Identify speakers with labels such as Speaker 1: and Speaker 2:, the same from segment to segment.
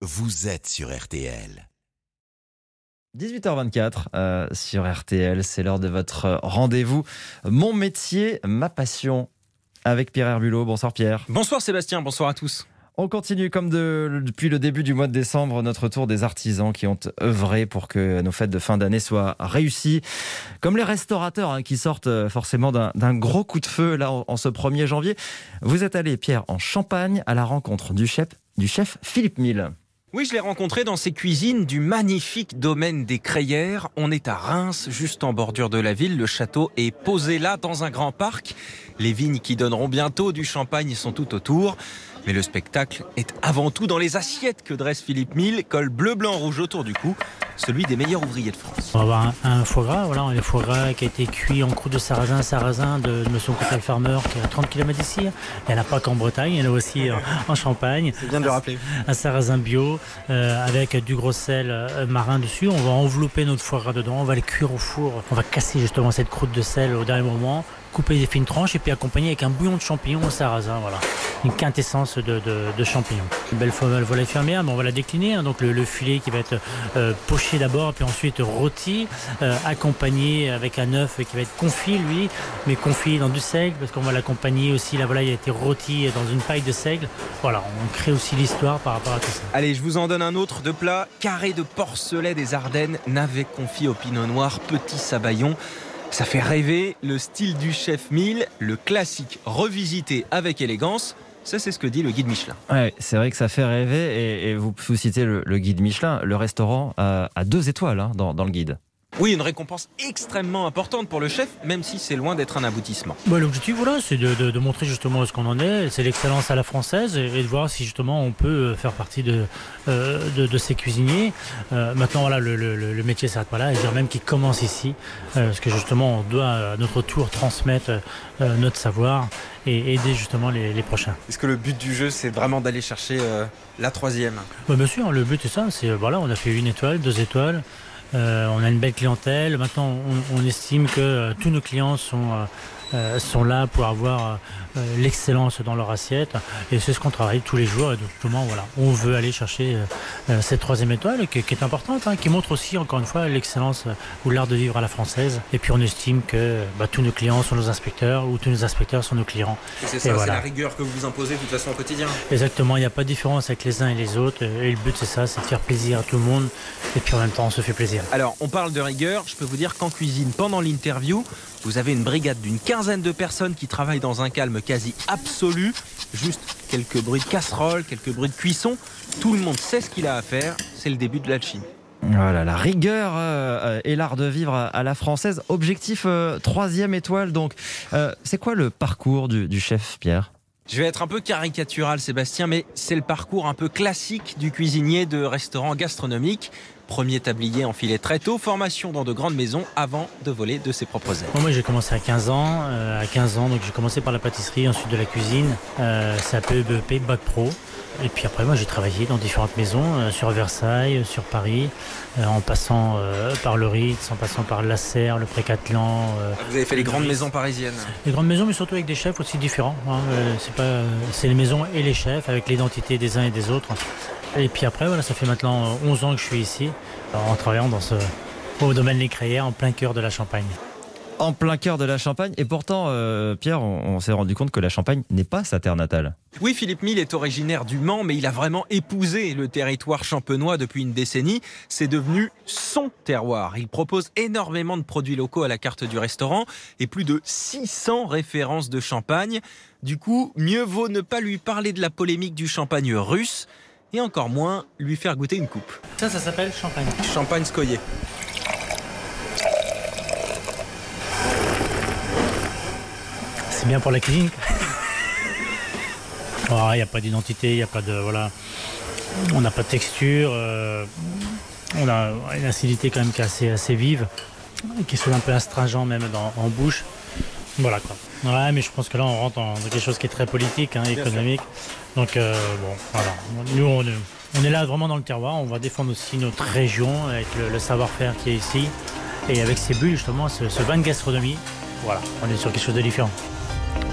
Speaker 1: vous êtes sur RTL.
Speaker 2: 18h24 euh, sur RTL, c'est l'heure de votre rendez-vous. Mon métier, ma passion, avec Pierre Herbulot. Bonsoir Pierre.
Speaker 3: Bonsoir Sébastien, bonsoir à tous.
Speaker 2: On continue comme de, depuis le début du mois de décembre notre tour des artisans qui ont œuvré pour que nos fêtes de fin d'année soient réussies. Comme les restaurateurs hein, qui sortent euh, forcément d'un gros coup de feu là en, en ce 1er janvier. Vous êtes allé Pierre en Champagne à la rencontre du chef, du chef Philippe Mille.
Speaker 3: Oui, je l'ai rencontré dans ses cuisines du magnifique domaine des Crayères. On est à Reims, juste en bordure de la ville. Le château est posé là, dans un grand parc. Les vignes qui donneront bientôt du champagne sont tout autour. Mais le spectacle est avant tout dans les assiettes que dresse Philippe Mille, col bleu, blanc, rouge autour du cou, celui des meilleurs ouvriers de France.
Speaker 4: On va avoir un, un foie gras, voilà, un foie gras qui a été cuit en croûte de sarrasin, sarrasin de, de Monsieur Cocktail Farmer qui est à 30 km d'ici. Il n'y en a pas qu'en Bretagne, il y en a aussi en, en Champagne.
Speaker 3: C'est bien de le rappeler.
Speaker 4: Un sarrasin bio euh, avec du gros sel euh, marin dessus. On va envelopper notre foie gras dedans, on va le cuire au four. On va casser justement cette croûte de sel au dernier moment couper des fines tranches et puis accompagner avec un bouillon de champignons au sarrasin. Voilà, une quintessence de, champignons. Une belle volaille fermière, mais on va la décliner. Hein. Donc le, le, filet qui va être euh, poché d'abord, puis ensuite rôti, euh, accompagné avec un œuf qui va être confit lui, mais confit dans du seigle parce qu'on va l'accompagner aussi. La volaille a été rôtie dans une paille de seigle. Voilà, on crée aussi l'histoire par rapport à tout ça.
Speaker 3: Allez, je vous en donne un autre de plat carré de porcelet des Ardennes, navet confit au pinot noir, petit sabayon. Ça fait rêver le style du chef Mille, le classique revisité avec élégance. Ça, c'est ce que dit le guide Michelin.
Speaker 2: Ouais, c'est vrai que ça fait rêver. Et, vous, vous, citez le, guide Michelin. Le restaurant a, deux étoiles hein, dans, le guide.
Speaker 3: Oui, une récompense extrêmement importante pour le chef, même si c'est loin d'être un aboutissement.
Speaker 4: Bah, L'objectif, voilà, c'est de, de, de, montrer justement ce qu'on en est. C'est l'excellence à la française et, et, de voir si justement on peut faire partie de, euh, de, ces cuisiniers. Euh, maintenant, voilà, le, le, le métier s'arrête pas là. Et dire même qu'il commence ici, euh, parce que justement, on doit à notre tour transmettre euh, notre savoir et aider justement les, les prochains.
Speaker 3: Est-ce que le but du jeu, c'est vraiment d'aller chercher euh, la troisième?
Speaker 4: Bah, Bien sûr, le but c'est ça. C'est voilà, on a fait une étoile, deux étoiles. Euh, on a une belle clientèle. Maintenant, on, estime que euh, tous nos clients sont, euh, sont là pour avoir euh, l'excellence dans leur assiette. Et c'est ce qu'on travaille tous les jours. Et donc, justement, voilà, on veut aller chercher euh, cette troisième étoile qui, qui est importante, hein, qui montre aussi, encore une fois, l'excellence ou l'art de vivre à la française. Et puis, on estime que bah, tous nos clients sont nos inspecteurs ou tous nos inspecteurs sont nos clients.
Speaker 3: C'est ça, voilà. c'est la rigueur que vous imposez de toute façon au quotidien.
Speaker 4: Exactement, il n'y a pas de différence avec les uns et les autres. Et le but, c'est ça, c'est de faire plaisir à tout le monde. Et puis, en même temps, on se fait plaisir.
Speaker 3: Alors, on parle de rigueur. Je peux vous dire qu'en cuisine, pendant l'interview, vous avez une brigade d'une quinzaine de personnes qui travaillent dans un calme quasi absolu. Juste quelques bruits de casserole, quelques bruits de cuisson. Tout le monde sait ce qu'il a à faire. C'est le début de l'alchimie.
Speaker 2: Voilà, la rigueur euh, et l'art de vivre à la française. Objectif euh, troisième étoile. Donc, euh, c'est quoi le parcours du, du chef Pierre?
Speaker 3: Je vais être un peu caricatural, Sébastien, mais c'est le parcours un peu classique du cuisinier de restaurant gastronomique. Premier tablier enfilé très tôt, formation dans de grandes maisons avant de voler de ses propres ailes.
Speaker 4: Moi j'ai commencé à 15 ans, euh, à 15 ans donc j'ai commencé par la pâtisserie, ensuite de la cuisine, euh, peu BEP, bac pro. Et puis après moi j'ai travaillé dans différentes maisons, euh, sur Versailles, sur Paris, euh, en passant euh, par le Ritz, en passant par la Serre, le Précatelan.
Speaker 3: Ah, Vous avez fait les grandes maisons parisiennes
Speaker 4: Les grandes maisons mais surtout avec des chefs aussi différents. Hein. c'est pas, c'est les maisons et les chefs avec l'identité des uns et des autres. Et puis après, voilà, ça fait maintenant 11 ans que je suis ici, en travaillant dans ce, au domaine des Crayères, en plein cœur de la Champagne.
Speaker 2: En plein cœur de la Champagne. Et pourtant, euh, Pierre, on, on s'est rendu compte que la Champagne n'est pas sa terre natale.
Speaker 3: Oui, Philippe Mille est originaire du Mans, mais il a vraiment épousé le territoire champenois depuis une décennie. C'est devenu son terroir. Il propose énormément de produits locaux à la carte du restaurant et plus de 600 références de champagne. Du coup, mieux vaut ne pas lui parler de la polémique du champagne russe et encore moins lui faire goûter une coupe.
Speaker 4: Ça, ça s'appelle champagne.
Speaker 3: Champagne scoyé.
Speaker 4: Bien pour la cuisine. Il oh, n'y a pas d'identité, il n'y a pas de. Voilà. On n'a pas de texture. Euh, on a une acidité quand même qui est assez, assez vive, qui est un peu astringent même dans, en bouche. Voilà quoi. Ouais, mais je pense que là, on rentre dans quelque chose qui est très politique, hein, économique. Donc, euh, bon, voilà. Nous, on, on, est là vraiment dans le terroir. On va défendre aussi notre région avec le, le savoir-faire qui est ici. Et avec ces bulles, justement, ce, ce vin de gastronomie, voilà, on est sur quelque chose de différent.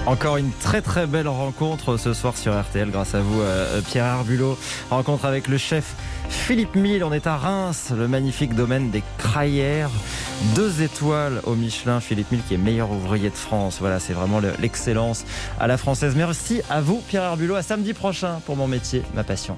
Speaker 2: Encore une très très belle rencontre ce soir sur RTL grâce à vous euh, Pierre Arbulot. Rencontre avec le chef Philippe Mille. On est à Reims, le magnifique domaine des Craillères. Deux étoiles au Michelin. Philippe Mille qui est meilleur ouvrier de France. Voilà, c'est vraiment l'excellence à la française. Merci à vous Pierre Arbulot. À samedi prochain pour mon métier, ma passion.